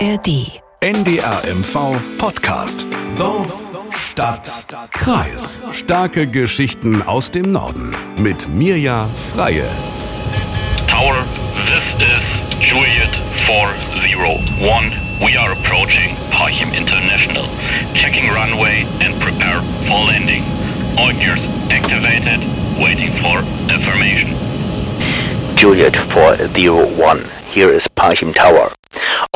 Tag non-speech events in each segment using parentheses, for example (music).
ARD. NDRMV Podcast. Dorf, Stadt, Kreis. Starke Geschichten aus dem Norden. Mit Mirja Freie. Tower, this is Juliet 401. We are approaching Parchim International. Checking runway and prepare for landing. All gears activated, waiting for information. Juliet 401. Here is Parchim Tower.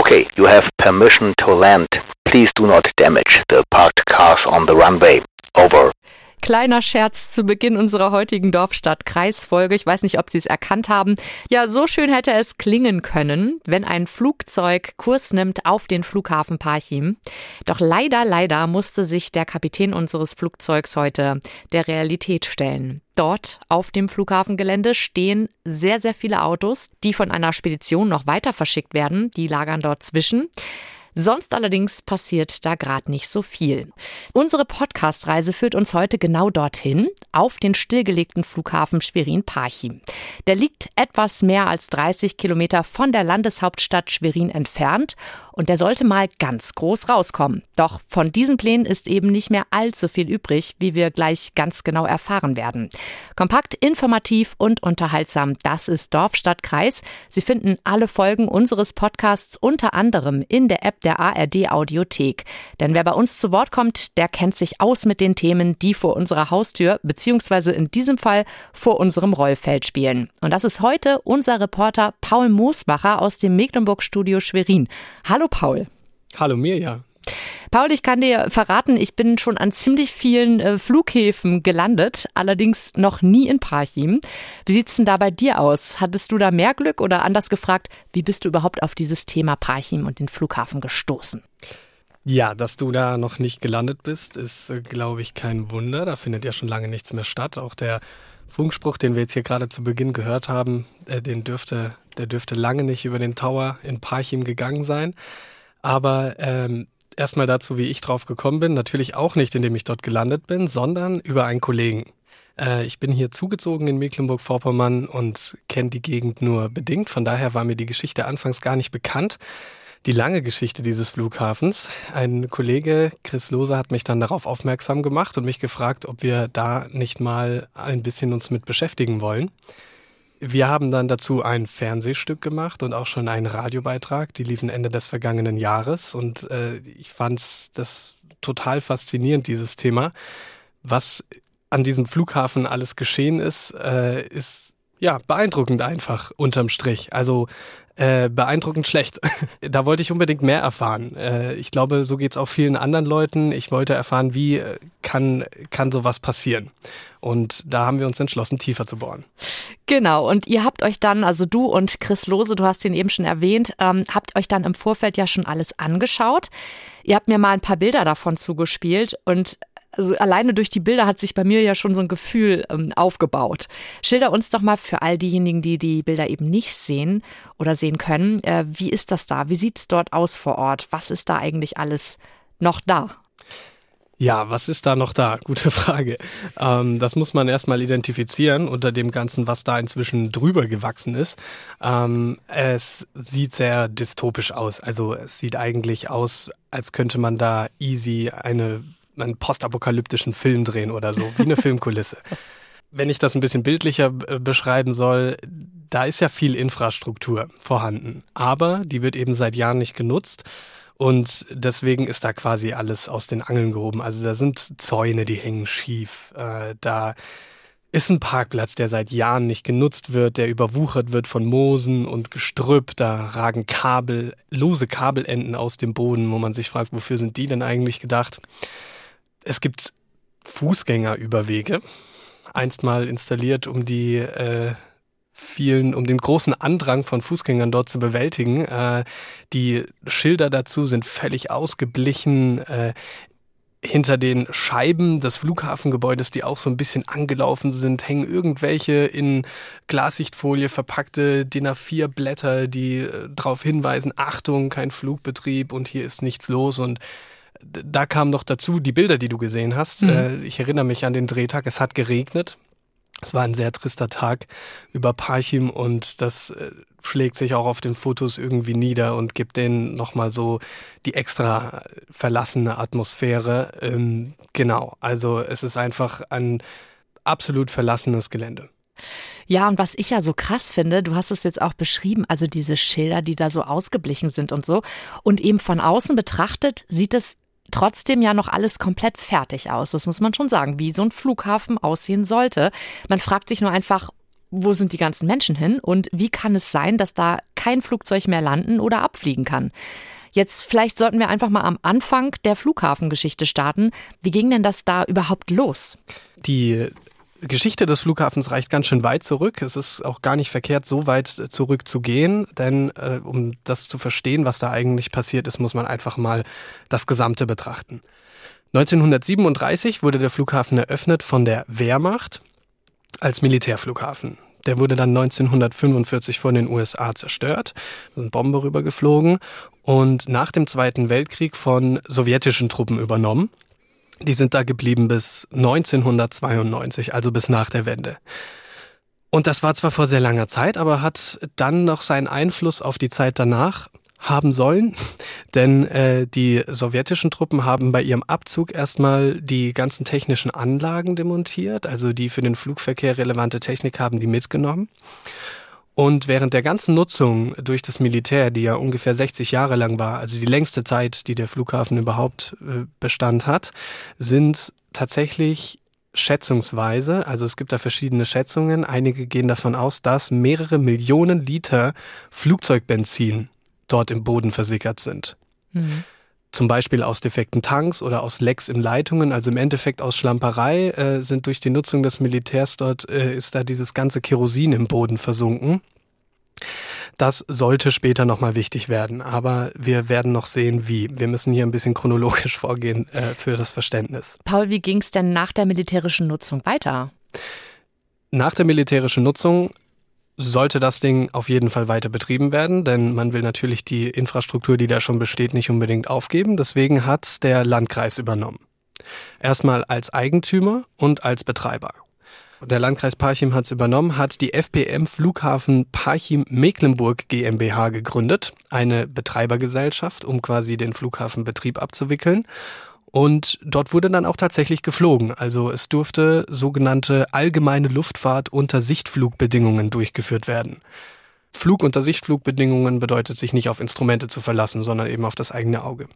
Okay, you have permission to land. Please do not damage the parked cars on the runway. Over. Kleiner Scherz zu Beginn unserer heutigen Dorfstadt-Kreisfolge. Ich weiß nicht, ob Sie es erkannt haben. Ja, so schön hätte es klingen können, wenn ein Flugzeug Kurs nimmt auf den Flughafen Parchim. Doch leider, leider musste sich der Kapitän unseres Flugzeugs heute der Realität stellen. Dort auf dem Flughafengelände stehen sehr, sehr viele Autos, die von einer Spedition noch weiter verschickt werden. Die lagern dort zwischen. Sonst allerdings passiert da gerade nicht so viel. Unsere Podcast-Reise führt uns heute genau dorthin, auf den stillgelegten Flughafen Schwerin-Parchim. Der liegt etwas mehr als 30 Kilometer von der Landeshauptstadt Schwerin entfernt und der sollte mal ganz groß rauskommen. Doch von diesen Plänen ist eben nicht mehr allzu viel übrig, wie wir gleich ganz genau erfahren werden. Kompakt, informativ und unterhaltsam, das ist Dorf, Stadt, Kreis. Sie finden alle Folgen unseres Podcasts unter anderem in der App der ARD Audiothek. Denn wer bei uns zu Wort kommt, der kennt sich aus mit den Themen, die vor unserer Haustür beziehungsweise in diesem Fall vor unserem Rollfeld spielen. Und das ist heute unser Reporter Paul Moosbacher aus dem Mecklenburg-Studio Schwerin. Hallo Paul. Hallo Mirja. Paul, ich kann dir verraten, ich bin schon an ziemlich vielen äh, Flughäfen gelandet, allerdings noch nie in Parchim. Wie sieht es denn da bei dir aus? Hattest du da mehr Glück oder anders gefragt, wie bist du überhaupt auf dieses Thema Parchim und den Flughafen gestoßen? Ja, dass du da noch nicht gelandet bist, ist, äh, glaube ich, kein Wunder. Da findet ja schon lange nichts mehr statt. Auch der Funkspruch, den wir jetzt hier gerade zu Beginn gehört haben, äh, den dürfte, der dürfte lange nicht über den Tower in Parchim gegangen sein. Aber ähm, erstmal dazu, wie ich drauf gekommen bin. Natürlich auch nicht, indem ich dort gelandet bin, sondern über einen Kollegen. Äh, ich bin hier zugezogen in Mecklenburg-Vorpommern und kenne die Gegend nur bedingt. Von daher war mir die Geschichte anfangs gar nicht bekannt. Die lange Geschichte dieses Flughafens. Ein Kollege, Chris Lose, hat mich dann darauf aufmerksam gemacht und mich gefragt, ob wir da nicht mal ein bisschen uns mit beschäftigen wollen. Wir haben dann dazu ein Fernsehstück gemacht und auch schon einen Radiobeitrag. Die liefen Ende des vergangenen Jahres und äh, ich fand das total faszinierend, dieses Thema. Was an diesem Flughafen alles geschehen ist, äh, ist ja beeindruckend einfach unterm Strich. Also äh, beeindruckend schlecht. (laughs) da wollte ich unbedingt mehr erfahren. Äh, ich glaube, so geht es auch vielen anderen Leuten. Ich wollte erfahren, wie äh, kann, kann sowas passieren. Und da haben wir uns entschlossen, tiefer zu bohren. Genau, und ihr habt euch dann, also du und Chris Lose, du hast ihn eben schon erwähnt, ähm, habt euch dann im Vorfeld ja schon alles angeschaut. Ihr habt mir mal ein paar Bilder davon zugespielt und also alleine durch die Bilder hat sich bei mir ja schon so ein Gefühl ähm, aufgebaut. Schilder uns doch mal für all diejenigen, die die Bilder eben nicht sehen oder sehen können, äh, wie ist das da? Wie sieht es dort aus vor Ort? Was ist da eigentlich alles noch da? Ja, was ist da noch da? (laughs) Gute Frage. Ähm, das muss man erstmal identifizieren unter dem Ganzen, was da inzwischen drüber gewachsen ist. Ähm, es sieht sehr dystopisch aus. Also es sieht eigentlich aus, als könnte man da easy eine einen postapokalyptischen Film drehen oder so, wie eine (laughs) Filmkulisse. Wenn ich das ein bisschen bildlicher beschreiben soll, da ist ja viel Infrastruktur vorhanden, aber die wird eben seit Jahren nicht genutzt. Und deswegen ist da quasi alles aus den Angeln gehoben. Also da sind Zäune, die hängen schief. Äh, da ist ein Parkplatz, der seit Jahren nicht genutzt wird, der überwuchert wird von Moosen und Gestrüpp. Da ragen Kabel, lose Kabelenden aus dem Boden, wo man sich fragt, wofür sind die denn eigentlich gedacht? Es gibt Fußgängerüberwege, einst mal installiert, um die äh, vielen, um den großen Andrang von Fußgängern dort zu bewältigen. Äh, die Schilder dazu sind völlig ausgeblichen. Äh, hinter den Scheiben des Flughafengebäudes, die auch so ein bisschen angelaufen sind, hängen irgendwelche in Glassichtfolie verpackte DIN A4 Blätter, die äh, darauf hinweisen, Achtung, kein Flugbetrieb und hier ist nichts los und da kam noch dazu die Bilder, die du gesehen hast. Mhm. Äh, ich erinnere mich an den Drehtag. Es hat geregnet. Es war ein sehr trister Tag über Parchim und das äh, schlägt sich auch auf den Fotos irgendwie nieder und gibt denen nochmal so die extra verlassene Atmosphäre. Ähm, genau, also es ist einfach ein absolut verlassenes Gelände. Ja, und was ich ja so krass finde, du hast es jetzt auch beschrieben, also diese Schilder, die da so ausgeblichen sind und so. Und eben von außen betrachtet sieht es trotzdem ja noch alles komplett fertig aus. Das muss man schon sagen, wie so ein Flughafen aussehen sollte. Man fragt sich nur einfach, wo sind die ganzen Menschen hin und wie kann es sein, dass da kein Flugzeug mehr landen oder abfliegen kann? Jetzt vielleicht sollten wir einfach mal am Anfang der Flughafengeschichte starten. Wie ging denn das da überhaupt los? Die Geschichte des Flughafens reicht ganz schön weit zurück. Es ist auch gar nicht verkehrt, so weit zurück zu gehen, denn äh, um das zu verstehen, was da eigentlich passiert ist, muss man einfach mal das Gesamte betrachten. 1937 wurde der Flughafen eröffnet von der Wehrmacht als Militärflughafen. Der wurde dann 1945 von den USA zerstört, sind Bomber rübergeflogen und nach dem Zweiten Weltkrieg von sowjetischen Truppen übernommen. Die sind da geblieben bis 1992, also bis nach der Wende. Und das war zwar vor sehr langer Zeit, aber hat dann noch seinen Einfluss auf die Zeit danach haben sollen, (laughs) denn äh, die sowjetischen Truppen haben bei ihrem Abzug erstmal die ganzen technischen Anlagen demontiert, also die für den Flugverkehr relevante Technik haben die mitgenommen. Und während der ganzen Nutzung durch das Militär, die ja ungefähr 60 Jahre lang war, also die längste Zeit, die der Flughafen überhaupt äh, Bestand hat, sind tatsächlich schätzungsweise, also es gibt da verschiedene Schätzungen, einige gehen davon aus, dass mehrere Millionen Liter Flugzeugbenzin dort im Boden versickert sind. Mhm zum Beispiel aus defekten Tanks oder aus Lecks in Leitungen, also im Endeffekt aus Schlamperei, äh, sind durch die Nutzung des Militärs dort, äh, ist da dieses ganze Kerosin im Boden versunken. Das sollte später nochmal wichtig werden, aber wir werden noch sehen, wie. Wir müssen hier ein bisschen chronologisch vorgehen äh, für das Verständnis. Paul, wie ging es denn nach der militärischen Nutzung weiter? Nach der militärischen Nutzung sollte das Ding auf jeden Fall weiter betrieben werden, denn man will natürlich die Infrastruktur, die da schon besteht, nicht unbedingt aufgeben. Deswegen hat der Landkreis übernommen. Erstmal als Eigentümer und als Betreiber. Der Landkreis Parchim hat es übernommen, hat die FPM Flughafen Parchim Mecklenburg GmbH gegründet, eine Betreibergesellschaft, um quasi den Flughafenbetrieb abzuwickeln. Und dort wurde dann auch tatsächlich geflogen. Also es durfte sogenannte allgemeine Luftfahrt unter Sichtflugbedingungen durchgeführt werden. Flug unter Sichtflugbedingungen bedeutet sich nicht auf Instrumente zu verlassen, sondern eben auf das eigene Auge.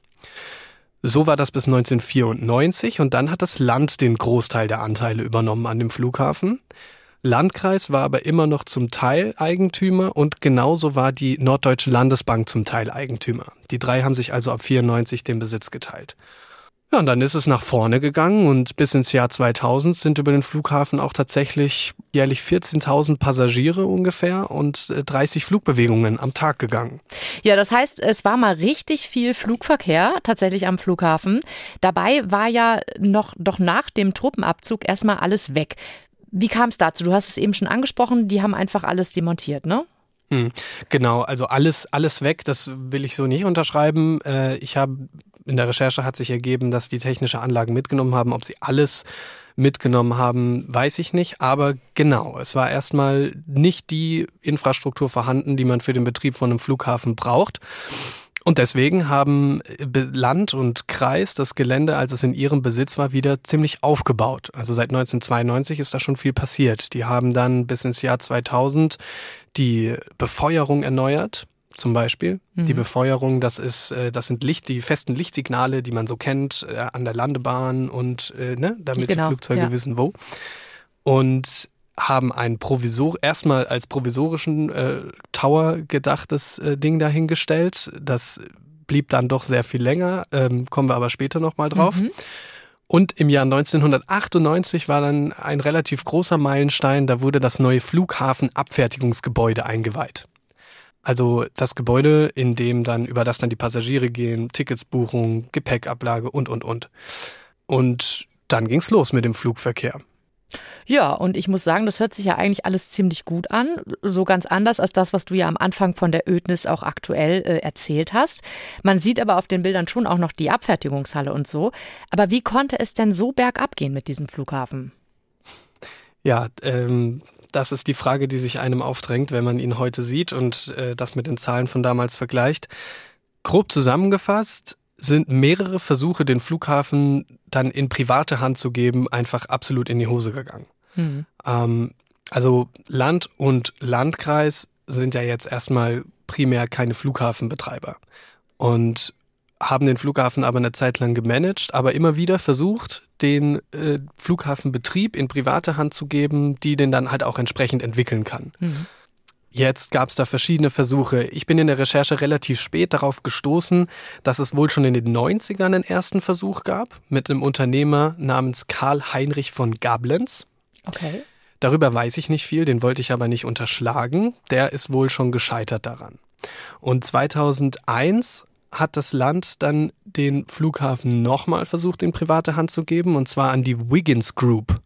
So war das bis 1994 und dann hat das Land den Großteil der Anteile übernommen an dem Flughafen. Landkreis war aber immer noch zum Teil Eigentümer und genauso war die Norddeutsche Landesbank zum Teil Eigentümer. Die drei haben sich also ab 94 den Besitz geteilt. Ja, und dann ist es nach vorne gegangen und bis ins Jahr 2000 sind über den Flughafen auch tatsächlich jährlich 14.000 Passagiere ungefähr und 30 äh, Flugbewegungen am Tag gegangen. Ja, das heißt, es war mal richtig viel Flugverkehr tatsächlich am Flughafen. Dabei war ja noch doch nach dem Truppenabzug erstmal alles weg. Wie kam es dazu? Du hast es eben schon angesprochen, die haben einfach alles demontiert, ne? Hm, genau, also alles, alles weg, das will ich so nicht unterschreiben. Äh, ich habe in der Recherche hat sich ergeben, dass die technische Anlagen mitgenommen haben. Ob sie alles mitgenommen haben, weiß ich nicht. Aber genau, es war erstmal nicht die Infrastruktur vorhanden, die man für den Betrieb von einem Flughafen braucht. Und deswegen haben Land und Kreis das Gelände, als es in ihrem Besitz war, wieder ziemlich aufgebaut. Also seit 1992 ist da schon viel passiert. Die haben dann bis ins Jahr 2000 die Befeuerung erneuert zum Beispiel. Mhm. Die Befeuerung, das ist, äh, das sind Licht, die festen Lichtsignale, die man so kennt äh, an der Landebahn und äh, ne, damit genau, die Flugzeuge ja. wissen, wo. Und haben ein Provisor, erstmal als provisorischen äh, Tower gedachtes äh, Ding dahingestellt. Das blieb dann doch sehr viel länger, ähm, kommen wir aber später nochmal drauf. Mhm. Und im Jahr 1998 war dann ein relativ großer Meilenstein, da wurde das neue Flughafenabfertigungsgebäude eingeweiht. Also das Gebäude, in dem dann, über das dann die Passagiere gehen, Ticketsbuchung, Gepäckablage und, und, und. Und dann ging's los mit dem Flugverkehr. Ja, und ich muss sagen, das hört sich ja eigentlich alles ziemlich gut an. So ganz anders als das, was du ja am Anfang von der Ödnis auch aktuell äh, erzählt hast. Man sieht aber auf den Bildern schon auch noch die Abfertigungshalle und so. Aber wie konnte es denn so bergab gehen mit diesem Flughafen? Ja, ähm, das ist die Frage, die sich einem aufdrängt, wenn man ihn heute sieht und äh, das mit den Zahlen von damals vergleicht. Grob zusammengefasst sind mehrere Versuche, den Flughafen dann in private Hand zu geben, einfach absolut in die Hose gegangen. Mhm. Ähm, also Land und Landkreis sind ja jetzt erstmal primär keine Flughafenbetreiber und haben den Flughafen aber eine Zeit lang gemanagt, aber immer wieder versucht, den äh, Flughafenbetrieb in private Hand zu geben, die den dann halt auch entsprechend entwickeln kann. Mhm. Jetzt gab es da verschiedene Versuche. Ich bin in der Recherche relativ spät darauf gestoßen, dass es wohl schon in den 90ern einen ersten Versuch gab mit einem Unternehmer namens Karl Heinrich von Gablenz. Okay. Darüber weiß ich nicht viel, den wollte ich aber nicht unterschlagen. Der ist wohl schon gescheitert daran. Und 2001 hat das Land dann den Flughafen nochmal versucht, in private Hand zu geben, und zwar an die Wiggins Group.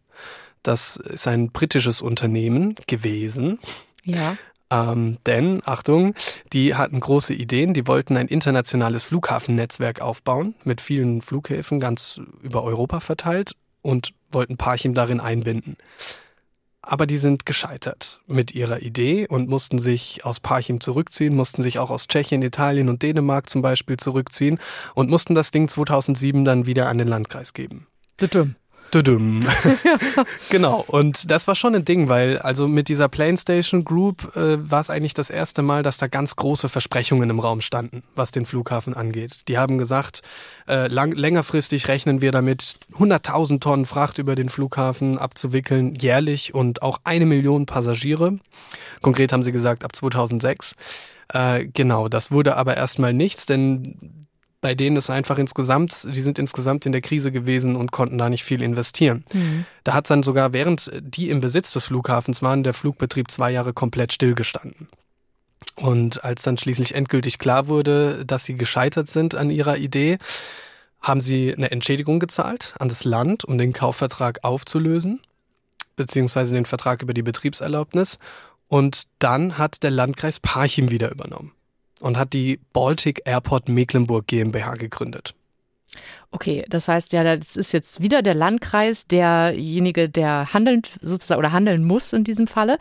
Das ist ein britisches Unternehmen gewesen. Ja. Ähm, denn, Achtung, die hatten große Ideen, die wollten ein internationales Flughafennetzwerk aufbauen, mit vielen Flughäfen ganz über Europa verteilt und wollten Parchim darin einbinden. Aber die sind gescheitert mit ihrer Idee und mussten sich aus Parchim zurückziehen, mussten sich auch aus Tschechien, Italien und Dänemark zum Beispiel zurückziehen und mussten das Ding 2007 dann wieder an den Landkreis geben. Bitte. Düdüm. (laughs) genau. Und das war schon ein Ding, weil also mit dieser Planestation Group äh, war es eigentlich das erste Mal, dass da ganz große Versprechungen im Raum standen, was den Flughafen angeht. Die haben gesagt, äh, lang, längerfristig rechnen wir damit, 100.000 Tonnen Fracht über den Flughafen abzuwickeln, jährlich und auch eine Million Passagiere. Konkret haben sie gesagt, ab 2006. Äh, genau, das wurde aber erstmal nichts, denn bei denen ist einfach insgesamt, die sind insgesamt in der Krise gewesen und konnten da nicht viel investieren. Mhm. Da hat dann sogar, während die im Besitz des Flughafens waren, der Flugbetrieb zwei Jahre komplett stillgestanden. Und als dann schließlich endgültig klar wurde, dass sie gescheitert sind an ihrer Idee, haben sie eine Entschädigung gezahlt an das Land, um den Kaufvertrag aufzulösen, beziehungsweise den Vertrag über die Betriebserlaubnis. Und dann hat der Landkreis Parchim wieder übernommen und hat die Baltic Airport Mecklenburg GmbH gegründet. Okay, das heißt ja, das ist jetzt wieder der Landkreis, derjenige, der handeln sozusagen oder handeln muss in diesem Falle.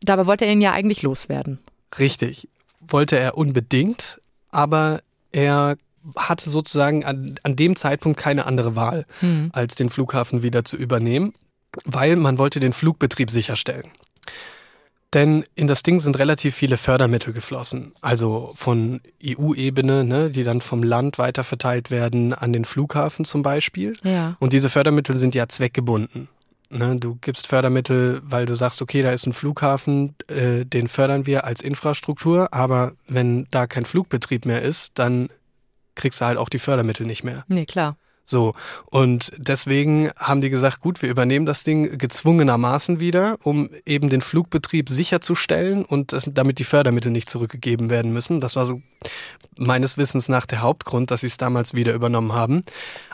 Dabei wollte er ihn ja eigentlich loswerden. Richtig, wollte er unbedingt, aber er hatte sozusagen an, an dem Zeitpunkt keine andere Wahl, mhm. als den Flughafen wieder zu übernehmen, weil man wollte den Flugbetrieb sicherstellen. Denn in das Ding sind relativ viele Fördermittel geflossen. Also von EU-Ebene, ne, die dann vom Land weiter verteilt werden an den Flughafen zum Beispiel. Ja. Und diese Fördermittel sind ja zweckgebunden. Ne, du gibst Fördermittel, weil du sagst, okay, da ist ein Flughafen, äh, den fördern wir als Infrastruktur, aber wenn da kein Flugbetrieb mehr ist, dann kriegst du halt auch die Fördermittel nicht mehr. Nee, klar. So, und deswegen haben die gesagt, gut, wir übernehmen das Ding gezwungenermaßen wieder, um eben den Flugbetrieb sicherzustellen und damit die Fördermittel nicht zurückgegeben werden müssen. Das war so meines Wissens nach der Hauptgrund, dass sie es damals wieder übernommen haben.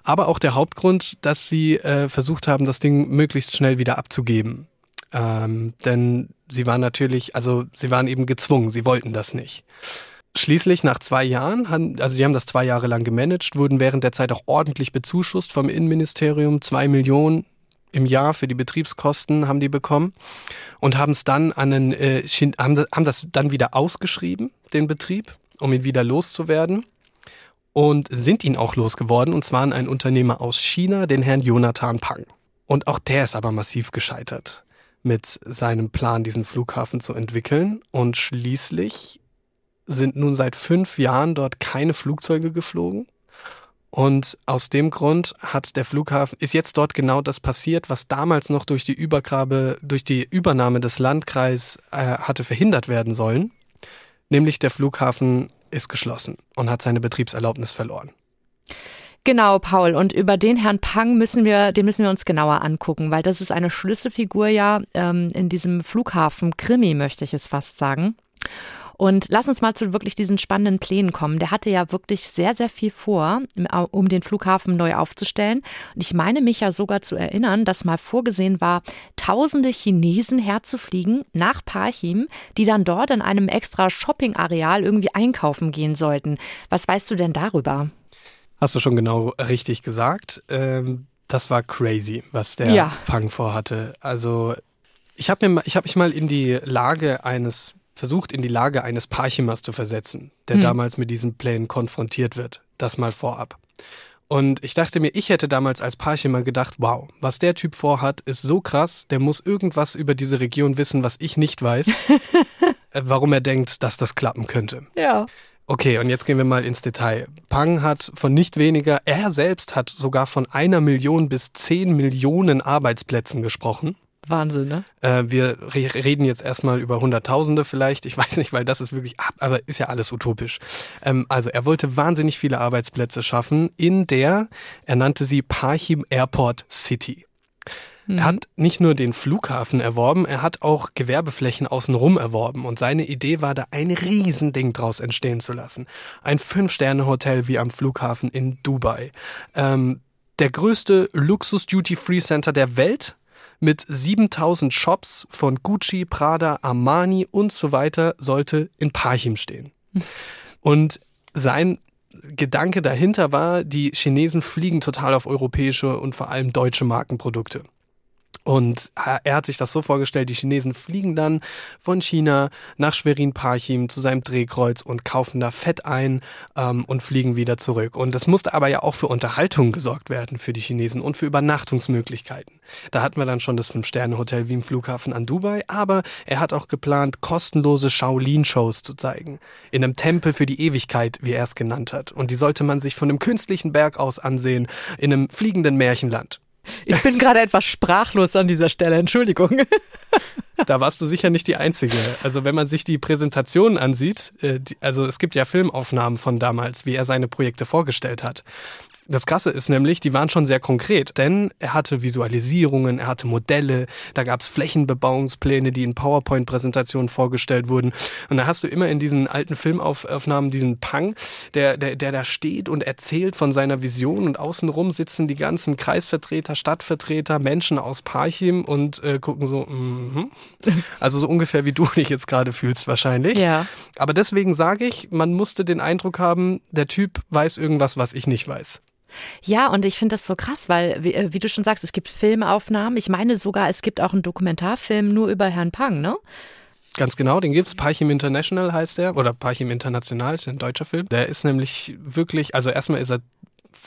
Aber auch der Hauptgrund, dass sie äh, versucht haben, das Ding möglichst schnell wieder abzugeben. Ähm, denn sie waren natürlich, also sie waren eben gezwungen, sie wollten das nicht. Schließlich nach zwei Jahren, also die haben das zwei Jahre lang gemanagt, wurden während der Zeit auch ordentlich bezuschusst vom Innenministerium. Zwei Millionen im Jahr für die Betriebskosten haben die bekommen und haben es dann an einen, äh, haben das dann wieder ausgeschrieben, den Betrieb, um ihn wieder loszuwerden und sind ihn auch losgeworden und zwar an einen Unternehmer aus China, den Herrn Jonathan Pang. Und auch der ist aber massiv gescheitert mit seinem Plan, diesen Flughafen zu entwickeln und schließlich sind nun seit fünf Jahren dort keine Flugzeuge geflogen. Und aus dem Grund hat der Flughafen, ist jetzt dort genau das passiert, was damals noch durch die Übergabe, durch die Übernahme des Landkreises äh, hatte verhindert werden sollen. Nämlich der Flughafen ist geschlossen und hat seine Betriebserlaubnis verloren. Genau, Paul. Und über den Herrn Pang müssen wir, den müssen wir uns genauer angucken, weil das ist eine Schlüsselfigur ja ähm, in diesem Flughafen-Krimi, möchte ich es fast sagen. Und lass uns mal zu wirklich diesen spannenden Plänen kommen. Der hatte ja wirklich sehr, sehr viel vor, um den Flughafen neu aufzustellen. Und ich meine mich ja sogar zu erinnern, dass mal vorgesehen war, tausende Chinesen herzufliegen nach Parchim, die dann dort in einem extra Shopping-Areal irgendwie einkaufen gehen sollten. Was weißt du denn darüber? Hast du schon genau richtig gesagt. Ähm, das war crazy, was der ja. Pang vorhatte. Also Ich habe habe mich mal in die Lage eines versucht, in die Lage eines Parchimas zu versetzen, der Hm. damals mit diesen Plänen konfrontiert wird. Das mal vorab. Und ich dachte mir, ich hätte damals als Parchima gedacht, wow, was der Typ vorhat, ist so krass, der muss irgendwas über diese Region wissen, was ich nicht weiß, (laughs) äh, warum er denkt, dass das klappen könnte. Ja. Okay, und jetzt gehen wir mal ins Detail. Pang hat von nicht weniger, er selbst hat sogar von einer Million bis zehn Millionen Arbeitsplätzen gesprochen. Wahnsinn, ne? Äh, wir re reden jetzt erstmal über Hunderttausende vielleicht. Ich (laughs) weiß nicht, weil das ist wirklich, ab, aber ist ja alles utopisch. Ähm, also er wollte wahnsinnig viele Arbeitsplätze schaffen in der, er nannte sie Parchim Airport City. Er hat nicht nur den Flughafen erworben, er hat auch Gewerbeflächen außenrum erworben und seine Idee war da ein Riesending draus entstehen zu lassen. Ein Fünf-Sterne-Hotel wie am Flughafen in Dubai. Ähm, der größte Luxus-Duty-Free-Center der Welt mit 7000 Shops von Gucci, Prada, Armani und so weiter sollte in Parchim stehen. Und sein Gedanke dahinter war, die Chinesen fliegen total auf europäische und vor allem deutsche Markenprodukte. Und er hat sich das so vorgestellt, die Chinesen fliegen dann von China nach Schwerin-Parchim zu seinem Drehkreuz und kaufen da Fett ein ähm, und fliegen wieder zurück. Und es musste aber ja auch für Unterhaltung gesorgt werden für die Chinesen und für Übernachtungsmöglichkeiten. Da hatten wir dann schon das Fünf-Sterne-Hotel wie im Flughafen an Dubai, aber er hat auch geplant, kostenlose Shaolin-Shows zu zeigen. In einem Tempel für die Ewigkeit, wie er es genannt hat. Und die sollte man sich von einem künstlichen Berg aus ansehen, in einem fliegenden Märchenland. Ich bin gerade etwas sprachlos an dieser Stelle, Entschuldigung. Da warst du sicher nicht die Einzige. Also wenn man sich die Präsentation ansieht, äh, also es gibt ja Filmaufnahmen von damals, wie er seine Projekte vorgestellt hat. Das Krasse ist nämlich, die waren schon sehr konkret, denn er hatte Visualisierungen, er hatte Modelle, da gab es Flächenbebauungspläne, die in PowerPoint-Präsentationen vorgestellt wurden. Und da hast du immer in diesen alten Filmaufnahmen diesen Pang, der, der, der da steht und erzählt von seiner Vision und außenrum sitzen die ganzen Kreisvertreter, Stadtvertreter, Menschen aus Parchim und äh, gucken so, mhm. also so ungefähr wie du dich jetzt gerade fühlst wahrscheinlich. Ja. Aber deswegen sage ich, man musste den Eindruck haben, der Typ weiß irgendwas, was ich nicht weiß. Ja, und ich finde das so krass, weil, wie, äh, wie, du schon sagst, es gibt Filmaufnahmen. Ich meine sogar, es gibt auch einen Dokumentarfilm nur über Herrn Pang, ne? Ganz genau, den gibt's. Parchim International heißt der, oder Parchim International, ist ein deutscher Film. Der ist nämlich wirklich, also erstmal ist er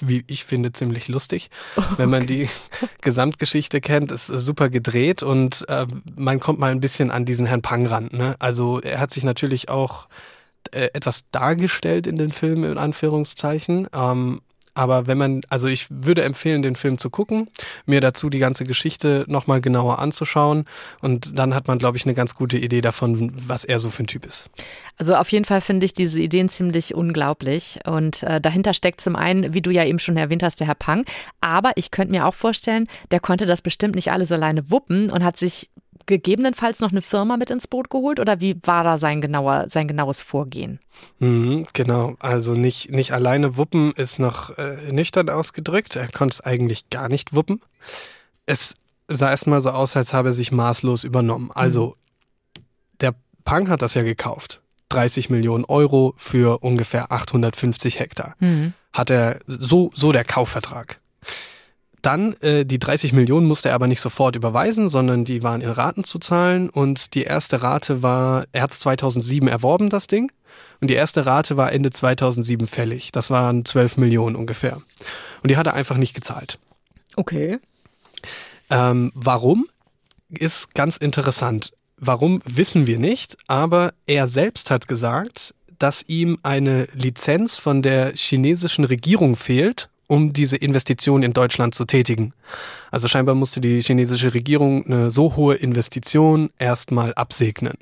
wie ich finde, ziemlich lustig. Wenn man die (laughs) Gesamtgeschichte kennt, ist super gedreht und äh, man kommt mal ein bisschen an diesen Herrn Pang ran. Ne? Also er hat sich natürlich auch äh, etwas dargestellt in den Film, in Anführungszeichen. Ähm, aber wenn man, also ich würde empfehlen, den Film zu gucken, mir dazu die ganze Geschichte nochmal genauer anzuschauen. Und dann hat man, glaube ich, eine ganz gute Idee davon, was er so für ein Typ ist. Also auf jeden Fall finde ich diese Ideen ziemlich unglaublich. Und äh, dahinter steckt zum einen, wie du ja eben schon erwähnt hast, der Herr Pang, aber ich könnte mir auch vorstellen, der konnte das bestimmt nicht alles alleine wuppen und hat sich gegebenenfalls noch eine Firma mit ins Boot geholt oder wie war da sein, genauer, sein genaues Vorgehen? Mhm, genau, also nicht, nicht alleine wuppen ist noch äh, nüchtern ausgedrückt. Er konnte es eigentlich gar nicht wuppen. Es sah erstmal so aus, als habe er sich maßlos übernommen. Also mhm. der Pang hat das ja gekauft. 30 Millionen Euro für ungefähr 850 Hektar. Mhm. Hat er so, so der Kaufvertrag. Dann äh, die 30 Millionen musste er aber nicht sofort überweisen, sondern die waren in Raten zu zahlen und die erste Rate war, er hat 2007 erworben, das Ding, und die erste Rate war Ende 2007 fällig. Das waren 12 Millionen ungefähr. Und die hat er einfach nicht gezahlt. Okay. Ähm, warum? Ist ganz interessant. Warum wissen wir nicht, aber er selbst hat gesagt, dass ihm eine Lizenz von der chinesischen Regierung fehlt, um diese Investition in Deutschland zu tätigen. Also scheinbar musste die chinesische Regierung eine so hohe Investition erstmal absegnen.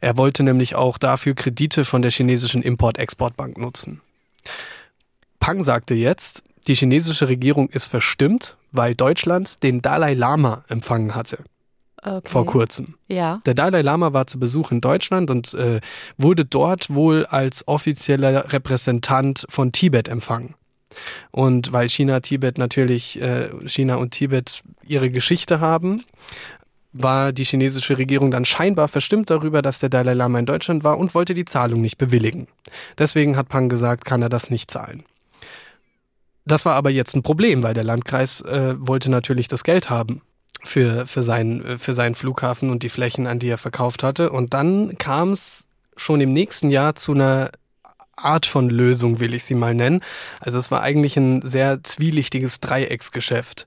Er wollte nämlich auch dafür Kredite von der chinesischen Import-Export-Bank nutzen. Pang sagte jetzt, die chinesische Regierung ist verstimmt, weil Deutschland den Dalai Lama empfangen hatte. Okay. Vor kurzem. Ja. Der Dalai Lama war zu Besuch in Deutschland und äh, wurde dort wohl als offizieller Repräsentant von Tibet empfangen. Und weil China, Tibet natürlich, äh, China und Tibet ihre Geschichte haben, war die chinesische Regierung dann scheinbar verstimmt darüber, dass der Dalai Lama in Deutschland war und wollte die Zahlung nicht bewilligen. Deswegen hat Pang gesagt, kann er das nicht zahlen. Das war aber jetzt ein Problem, weil der Landkreis äh, wollte natürlich das Geld haben. für, für, seinen, für seinen Flughafen und die Flächen, an die er verkauft hatte. Und dann kam es schon im nächsten Jahr zu einer Art von Lösung, will ich sie mal nennen. Also es war eigentlich ein sehr zwielichtiges Dreiecksgeschäft.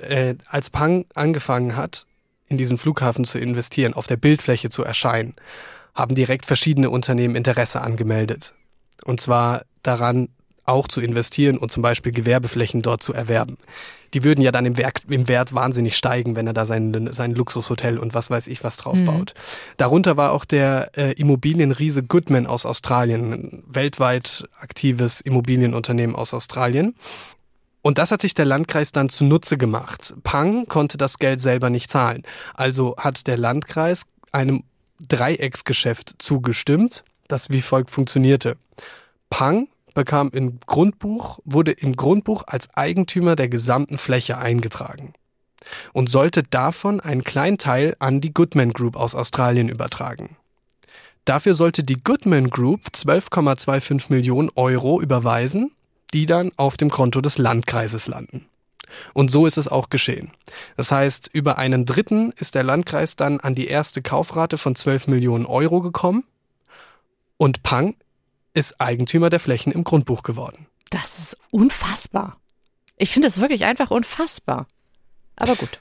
Äh, als Pang angefangen hat, in diesen Flughafen zu investieren, auf der Bildfläche zu erscheinen, haben direkt verschiedene Unternehmen Interesse angemeldet. Und zwar daran, auch zu investieren und zum Beispiel Gewerbeflächen dort zu erwerben. Die würden ja dann im, Werk, im Wert wahnsinnig steigen, wenn er da sein, sein Luxushotel und was weiß ich was draufbaut. Mhm. Darunter war auch der äh, Immobilienriese Goodman aus Australien, ein weltweit aktives Immobilienunternehmen aus Australien. Und das hat sich der Landkreis dann zunutze gemacht. Pang konnte das Geld selber nicht zahlen. Also hat der Landkreis einem Dreiecksgeschäft zugestimmt, das wie folgt funktionierte. Pang bekam im Grundbuch, wurde im Grundbuch als Eigentümer der gesamten Fläche eingetragen und sollte davon einen kleinen Teil an die Goodman Group aus Australien übertragen. Dafür sollte die Goodman Group 12,25 Millionen Euro überweisen, die dann auf dem Konto des Landkreises landen. Und so ist es auch geschehen. Das heißt, über einen Dritten ist der Landkreis dann an die erste Kaufrate von 12 Millionen Euro gekommen und Pang ist Eigentümer der Flächen im Grundbuch geworden. Das ist unfassbar. Ich finde das wirklich einfach unfassbar. Aber gut.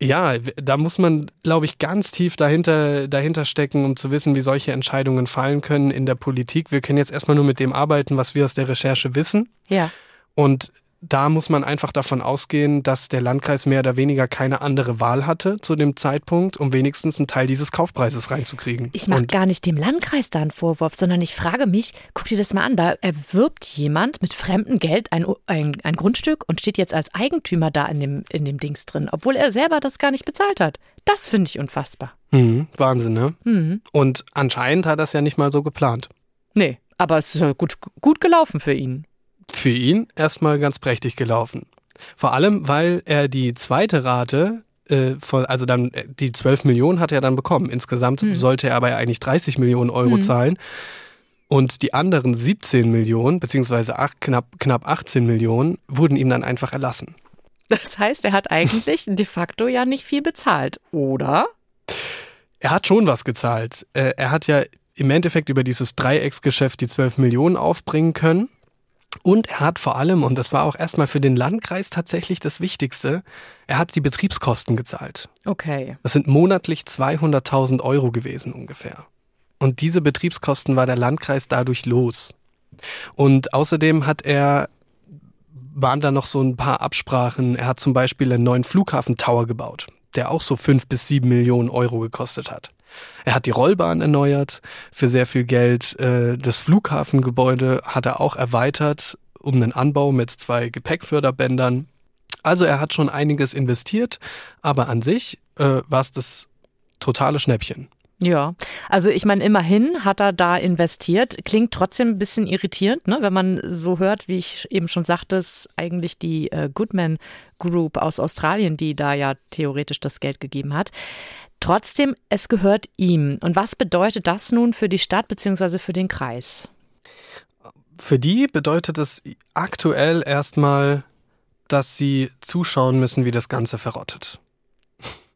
Ja, da muss man, glaube ich, ganz tief dahinter, dahinter stecken, um zu wissen, wie solche Entscheidungen fallen können in der Politik. Wir können jetzt erstmal nur mit dem arbeiten, was wir aus der Recherche wissen. Ja. Und da muss man einfach davon ausgehen, dass der Landkreis mehr oder weniger keine andere Wahl hatte zu dem Zeitpunkt, um wenigstens einen Teil dieses Kaufpreises reinzukriegen. Ich mache gar nicht dem Landkreis da einen Vorwurf, sondern ich frage mich, guck dir das mal an, da erwirbt jemand mit fremdem Geld ein, ein, ein Grundstück und steht jetzt als Eigentümer da in dem, in dem Dings drin, obwohl er selber das gar nicht bezahlt hat. Das finde ich unfassbar. Mhm, Wahnsinn, ne? Mhm. Und anscheinend hat er es ja nicht mal so geplant. Nee, aber es ist ja gut, gut gelaufen für ihn für ihn erstmal ganz prächtig gelaufen. Vor allem, weil er die zweite Rate, äh, also dann äh, die 12 Millionen hat er dann bekommen. Insgesamt hm. sollte er aber eigentlich 30 Millionen Euro hm. zahlen. Und die anderen 17 Millionen, beziehungsweise acht, knapp, knapp 18 Millionen, wurden ihm dann einfach erlassen. Das heißt, er hat eigentlich (laughs) de facto ja nicht viel bezahlt, oder? Er hat schon was gezahlt. Äh, er hat ja im Endeffekt über dieses Dreiecksgeschäft die 12 Millionen aufbringen können. Und er hat vor allem, und das war auch erstmal für den Landkreis tatsächlich das Wichtigste, er hat die Betriebskosten gezahlt. Okay. Das sind monatlich 200.000 Euro gewesen ungefähr. Und diese Betriebskosten war der Landkreis dadurch los. Und außerdem hat er, waren da noch so ein paar Absprachen. Er hat zum Beispiel einen neuen Flughafentower gebaut, der auch so fünf bis sieben Millionen Euro gekostet hat. Er hat die Rollbahn erneuert für sehr viel Geld. Äh, das Flughafengebäude hat er auch erweitert um einen Anbau mit zwei Gepäckförderbändern. Also er hat schon einiges investiert, aber an sich äh, war es das totale Schnäppchen. Ja, also ich meine, immerhin hat er da investiert. Klingt trotzdem ein bisschen irritierend, ne? wenn man so hört, wie ich eben schon sagte, ist eigentlich die äh, Goodman Group aus Australien, die da ja theoretisch das Geld gegeben hat. Trotzdem, es gehört ihm. Und was bedeutet das nun für die Stadt bzw. für den Kreis? Für die bedeutet es aktuell erstmal, dass sie zuschauen müssen, wie das Ganze verrottet.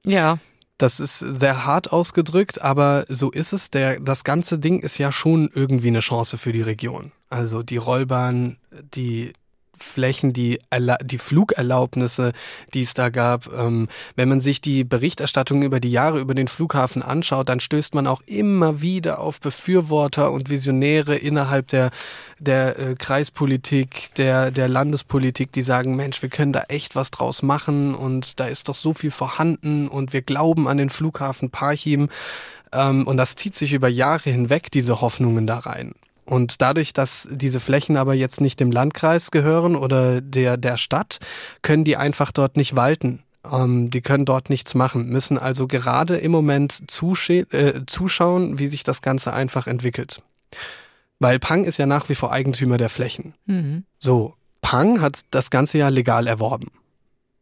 Ja. Das ist sehr hart ausgedrückt, aber so ist es. Der, das ganze Ding ist ja schon irgendwie eine Chance für die Region. Also die Rollbahn, die Flächen, die, die Flugerlaubnisse, die es da gab. Ähm, wenn man sich die Berichterstattung über die Jahre über den Flughafen anschaut, dann stößt man auch immer wieder auf Befürworter und Visionäre innerhalb der, der äh, Kreispolitik, der, der Landespolitik, die sagen, Mensch, wir können da echt was draus machen und da ist doch so viel vorhanden und wir glauben an den Flughafen Parchim. Ähm, und das zieht sich über Jahre hinweg, diese Hoffnungen da rein. Und dadurch, dass diese Flächen aber jetzt nicht dem Landkreis gehören oder der, der Stadt, können die einfach dort nicht walten. Ähm, die können dort nichts machen, müssen also gerade im Moment äh, zuschauen, wie sich das Ganze einfach entwickelt. Weil Pang ist ja nach wie vor Eigentümer der Flächen. Mhm. So, Pang hat das Ganze ja legal erworben.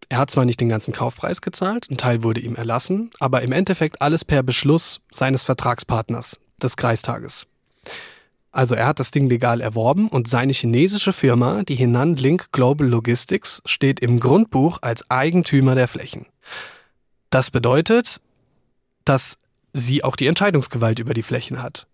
Er hat zwar nicht den ganzen Kaufpreis gezahlt, ein Teil wurde ihm erlassen, aber im Endeffekt alles per Beschluss seines Vertragspartners, des Kreistages. Also er hat das Ding legal erworben und seine chinesische Firma, die Henan Link Global Logistics, steht im Grundbuch als Eigentümer der Flächen. Das bedeutet, dass sie auch die Entscheidungsgewalt über die Flächen hat.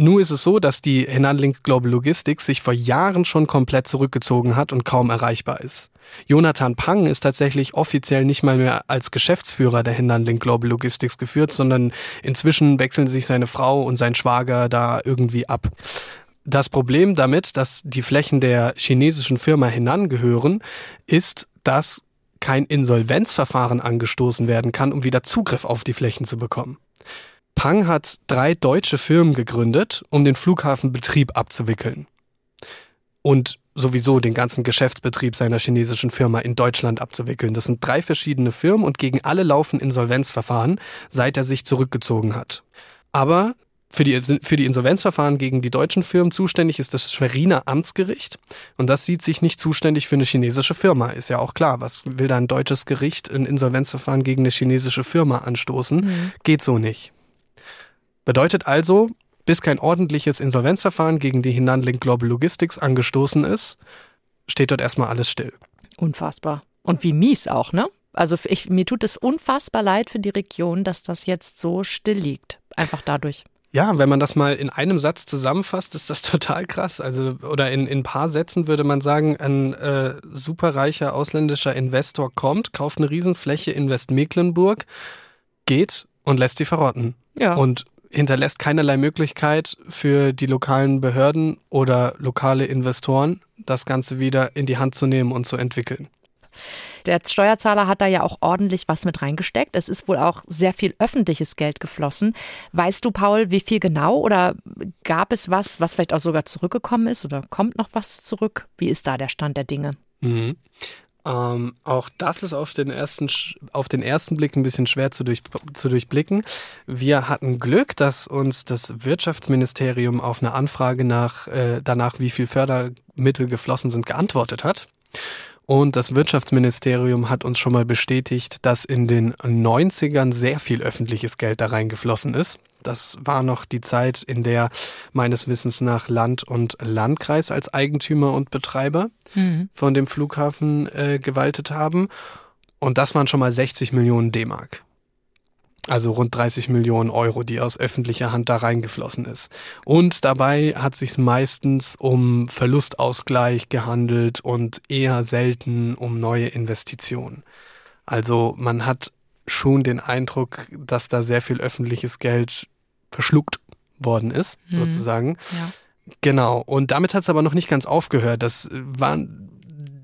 Nun ist es so, dass die Henanlink Global Logistics sich vor Jahren schon komplett zurückgezogen hat und kaum erreichbar ist. Jonathan Pang ist tatsächlich offiziell nicht mal mehr als Geschäftsführer der Henanlink Global Logistics geführt, sondern inzwischen wechseln sich seine Frau und sein Schwager da irgendwie ab. Das Problem damit, dass die Flächen der chinesischen Firma Henan gehören, ist, dass kein Insolvenzverfahren angestoßen werden kann, um wieder Zugriff auf die Flächen zu bekommen. Pang hat drei deutsche Firmen gegründet, um den Flughafenbetrieb abzuwickeln. Und sowieso den ganzen Geschäftsbetrieb seiner chinesischen Firma in Deutschland abzuwickeln. Das sind drei verschiedene Firmen und gegen alle laufen Insolvenzverfahren, seit er sich zurückgezogen hat. Aber für die, für die Insolvenzverfahren gegen die deutschen Firmen zuständig ist das Schweriner Amtsgericht. Und das sieht sich nicht zuständig für eine chinesische Firma. Ist ja auch klar. Was will da ein deutsches Gericht ein Insolvenzverfahren gegen eine chinesische Firma anstoßen? Mhm. Geht so nicht. Bedeutet also, bis kein ordentliches Insolvenzverfahren gegen die Hinanlink Global Logistics angestoßen ist, steht dort erstmal alles still. Unfassbar. Und wie mies auch, ne? Also ich, mir tut es unfassbar leid für die Region, dass das jetzt so still liegt. Einfach dadurch. Ja, wenn man das mal in einem Satz zusammenfasst, ist das (laughs) total krass. Also, oder in, in ein paar Sätzen würde man sagen, ein äh, superreicher ausländischer Investor kommt, kauft eine Riesenfläche in Westmecklenburg, geht und lässt sie verrotten. Ja. Und hinterlässt keinerlei Möglichkeit für die lokalen Behörden oder lokale Investoren, das Ganze wieder in die Hand zu nehmen und zu entwickeln. Der Steuerzahler hat da ja auch ordentlich was mit reingesteckt. Es ist wohl auch sehr viel öffentliches Geld geflossen. Weißt du, Paul, wie viel genau? Oder gab es was, was vielleicht auch sogar zurückgekommen ist? Oder kommt noch was zurück? Wie ist da der Stand der Dinge? Mhm. Ähm, auch das ist auf den, ersten, auf den ersten Blick ein bisschen schwer zu, durch, zu durchblicken. Wir hatten Glück, dass uns das Wirtschaftsministerium auf eine Anfrage nach, äh, danach, wie viel Fördermittel geflossen sind, geantwortet hat. Und das Wirtschaftsministerium hat uns schon mal bestätigt, dass in den 90ern sehr viel öffentliches Geld da reingeflossen ist. Das war noch die Zeit, in der meines Wissens nach Land und Landkreis als Eigentümer und Betreiber mhm. von dem Flughafen äh, gewaltet haben. Und das waren schon mal 60 Millionen D-Mark. Also rund 30 Millionen Euro, die aus öffentlicher Hand da reingeflossen ist. Und dabei hat sich meistens um Verlustausgleich gehandelt und eher selten um neue Investitionen. Also man hat schon den Eindruck, dass da sehr viel öffentliches Geld verschluckt worden ist, mhm. sozusagen. Ja. Genau. Und damit hat es aber noch nicht ganz aufgehört. Das waren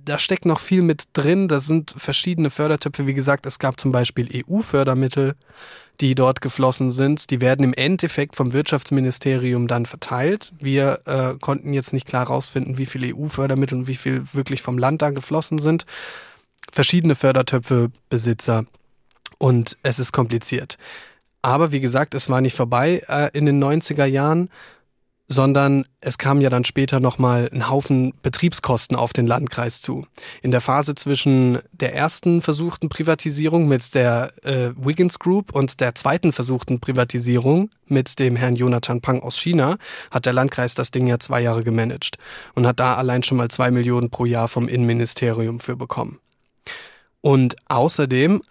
da steckt noch viel mit drin. Das sind verschiedene Fördertöpfe. Wie gesagt, es gab zum Beispiel EU-Fördermittel, die dort geflossen sind. Die werden im Endeffekt vom Wirtschaftsministerium dann verteilt. Wir äh, konnten jetzt nicht klar herausfinden, wie viele EU-Fördermittel und wie viel wirklich vom Land da geflossen sind. Verschiedene Fördertöpfe, Besitzer. Und es ist kompliziert. Aber wie gesagt, es war nicht vorbei äh, in den 90er Jahren sondern es kam ja dann später nochmal ein Haufen Betriebskosten auf den Landkreis zu. In der Phase zwischen der ersten versuchten Privatisierung mit der äh, Wiggins Group und der zweiten versuchten Privatisierung mit dem Herrn Jonathan Pang aus China hat der Landkreis das Ding ja zwei Jahre gemanagt und hat da allein schon mal zwei Millionen pro Jahr vom Innenministerium für bekommen. Und außerdem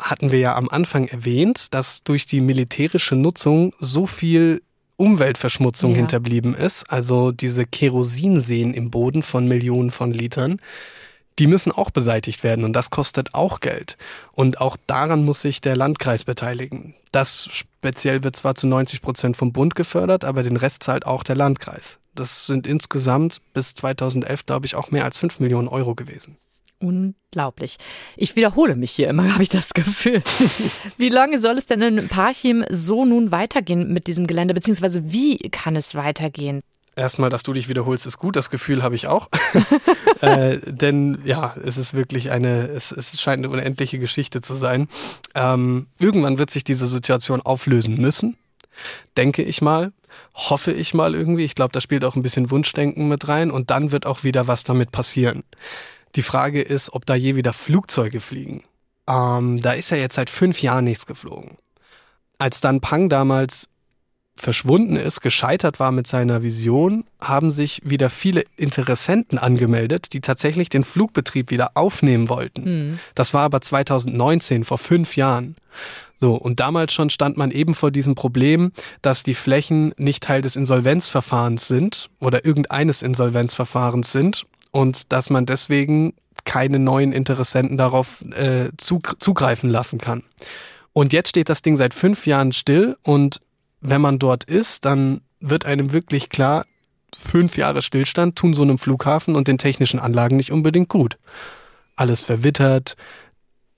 hatten wir ja am Anfang erwähnt, dass durch die militärische Nutzung so viel Umweltverschmutzung ja. hinterblieben ist, also diese Kerosinseen im Boden von Millionen von Litern, die müssen auch beseitigt werden und das kostet auch Geld. Und auch daran muss sich der Landkreis beteiligen. Das speziell wird zwar zu 90 Prozent vom Bund gefördert, aber den Rest zahlt auch der Landkreis. Das sind insgesamt bis 2011, glaube ich, auch mehr als 5 Millionen Euro gewesen. Unglaublich. Ich wiederhole mich hier immer, (laughs) habe ich das Gefühl. Wie lange soll es denn in Parchim so nun weitergehen mit diesem Gelände, beziehungsweise wie kann es weitergehen? Erstmal, dass du dich wiederholst, ist gut. Das Gefühl habe ich auch. (laughs) (laughs) äh, denn ja, es ist wirklich eine, es, es scheint eine unendliche Geschichte zu sein. Ähm, irgendwann wird sich diese Situation auflösen müssen, denke ich mal. Hoffe ich mal irgendwie. Ich glaube, da spielt auch ein bisschen Wunschdenken mit rein und dann wird auch wieder was damit passieren. Die Frage ist, ob da je wieder Flugzeuge fliegen. Ähm, da ist ja jetzt seit fünf Jahren nichts geflogen. Als dann Pang damals verschwunden ist, gescheitert war mit seiner Vision, haben sich wieder viele Interessenten angemeldet, die tatsächlich den Flugbetrieb wieder aufnehmen wollten. Mhm. Das war aber 2019, vor fünf Jahren. So, und damals schon stand man eben vor diesem Problem, dass die Flächen nicht Teil des Insolvenzverfahrens sind oder irgendeines Insolvenzverfahrens sind und dass man deswegen keine neuen Interessenten darauf äh, zugreifen lassen kann. Und jetzt steht das Ding seit fünf Jahren still und wenn man dort ist, dann wird einem wirklich klar, fünf Jahre Stillstand tun so einem Flughafen und den technischen Anlagen nicht unbedingt gut. Alles verwittert.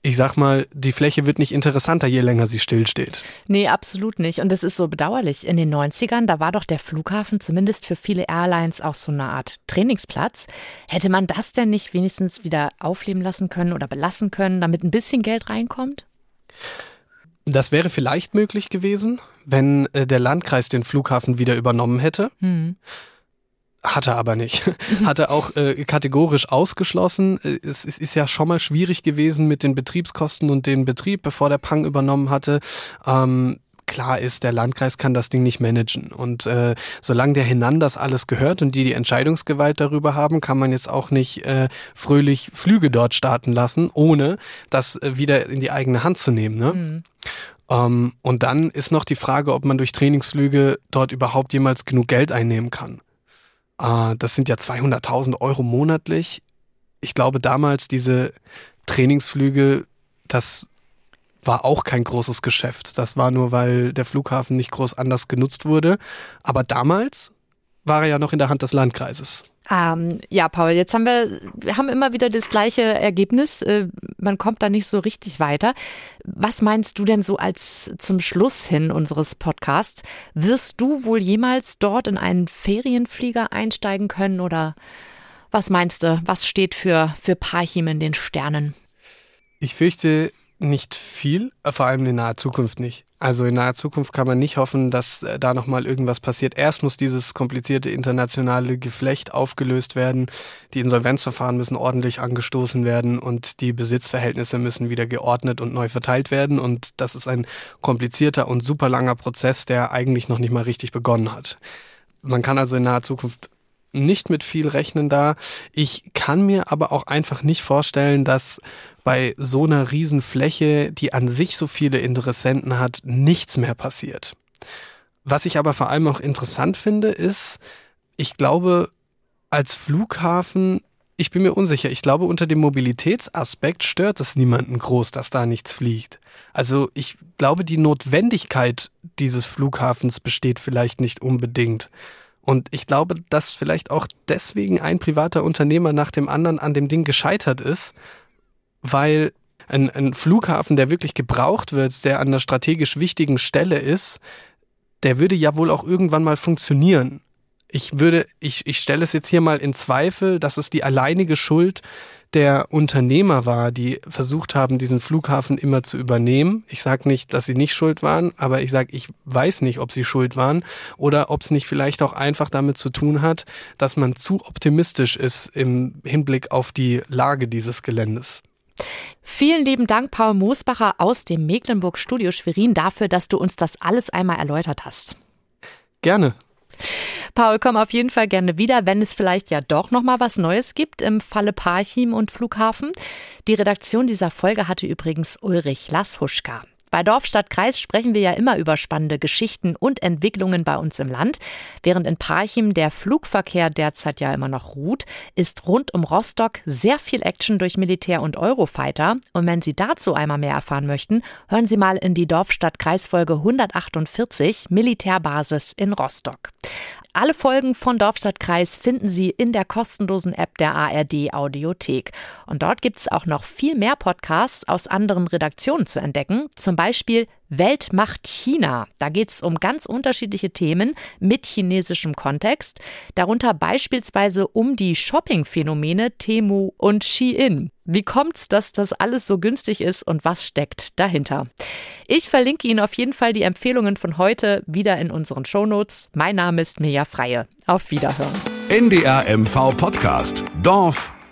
Ich sag mal, die Fläche wird nicht interessanter, je länger sie stillsteht. Nee, absolut nicht. Und es ist so bedauerlich. In den 90ern, da war doch der Flughafen zumindest für viele Airlines auch so eine Art Trainingsplatz. Hätte man das denn nicht wenigstens wieder aufleben lassen können oder belassen können, damit ein bisschen Geld reinkommt? Das wäre vielleicht möglich gewesen, wenn äh, der Landkreis den Flughafen wieder übernommen hätte. Mhm. Hat er aber nicht. Hat er auch äh, kategorisch ausgeschlossen. Äh, es, es, ist ja schon mal schwierig gewesen mit den Betriebskosten und dem Betrieb, bevor der Pang übernommen hatte. Ähm, klar ist, der Landkreis kann das Ding nicht managen. Und äh, solange der Hinan das alles gehört und die die Entscheidungsgewalt darüber haben, kann man jetzt auch nicht äh, fröhlich Flüge dort starten lassen, ohne das äh, wieder in die eigene Hand zu nehmen. Ne? Mhm. Ähm, und dann ist noch die Frage, ob man durch Trainingsflüge dort überhaupt jemals genug Geld einnehmen kann. Äh, das sind ja 200.000 Euro monatlich. Ich glaube damals diese Trainingsflüge, das war auch kein großes Geschäft. Das war nur, weil der Flughafen nicht groß anders genutzt wurde. Aber damals war er ja noch in der Hand des Landkreises. Ähm, ja, Paul, jetzt haben wir, wir haben immer wieder das gleiche Ergebnis. Äh, man kommt da nicht so richtig weiter. Was meinst du denn so als zum Schluss hin unseres Podcasts? Wirst du wohl jemals dort in einen Ferienflieger einsteigen können oder was meinst du? Was steht für, für Parchim in den Sternen? Ich fürchte, nicht viel, vor allem in naher Zukunft nicht. Also in naher Zukunft kann man nicht hoffen, dass äh, da nochmal irgendwas passiert. Erst muss dieses komplizierte internationale Geflecht aufgelöst werden. Die Insolvenzverfahren müssen ordentlich angestoßen werden und die Besitzverhältnisse müssen wieder geordnet und neu verteilt werden. Und das ist ein komplizierter und super langer Prozess, der eigentlich noch nicht mal richtig begonnen hat. Man kann also in naher Zukunft nicht mit viel rechnen da. Ich kann mir aber auch einfach nicht vorstellen, dass bei so einer Riesenfläche, die an sich so viele Interessenten hat, nichts mehr passiert. Was ich aber vor allem auch interessant finde, ist, ich glaube, als Flughafen, ich bin mir unsicher, ich glaube, unter dem Mobilitätsaspekt stört es niemanden groß, dass da nichts fliegt. Also ich glaube, die Notwendigkeit dieses Flughafens besteht vielleicht nicht unbedingt. Und ich glaube, dass vielleicht auch deswegen ein privater Unternehmer nach dem anderen an dem Ding gescheitert ist, weil ein, ein Flughafen, der wirklich gebraucht wird, der an einer strategisch wichtigen Stelle ist, der würde ja wohl auch irgendwann mal funktionieren. Ich würde, ich, ich stelle es jetzt hier mal in Zweifel, dass es die alleinige Schuld der Unternehmer war, die versucht haben, diesen Flughafen immer zu übernehmen. Ich sage nicht, dass sie nicht schuld waren, aber ich sage, ich weiß nicht, ob sie schuld waren oder ob es nicht vielleicht auch einfach damit zu tun hat, dass man zu optimistisch ist im Hinblick auf die Lage dieses Geländes. Vielen lieben Dank, Paul Moosbacher aus dem Mecklenburg Studio Schwerin, dafür, dass du uns das alles einmal erläutert hast. Gerne. Paul, komm auf jeden Fall gerne wieder, wenn es vielleicht ja doch noch mal was Neues gibt im Falle Parchim und Flughafen. Die Redaktion dieser Folge hatte übrigens Ulrich Lasshuschka. Bei Dorf, Stadt, Kreis sprechen wir ja immer über spannende Geschichten und Entwicklungen bei uns im Land. Während in Parchim der Flugverkehr derzeit ja immer noch ruht, ist rund um Rostock sehr viel Action durch Militär und Eurofighter. Und wenn Sie dazu einmal mehr erfahren möchten, hören Sie mal in die Dorf, Stadt, Kreis Folge 148 Militärbasis in Rostock. Alle Folgen von Dorfstadtkreis finden Sie in der kostenlosen App der ARD Audiothek. Und dort gibt es auch noch viel mehr Podcasts aus anderen Redaktionen zu entdecken. Zum Beispiel Weltmacht China. Da geht es um ganz unterschiedliche Themen mit chinesischem Kontext, darunter beispielsweise um die Shopping-Phänomene Temu und Shein. Wie kommt's, dass das alles so günstig ist und was steckt dahinter? Ich verlinke Ihnen auf jeden Fall die Empfehlungen von heute wieder in unseren Shownotes. Mein Name ist Mirja Freie. Auf Wiederhören. NDR MV Podcast. Dorf,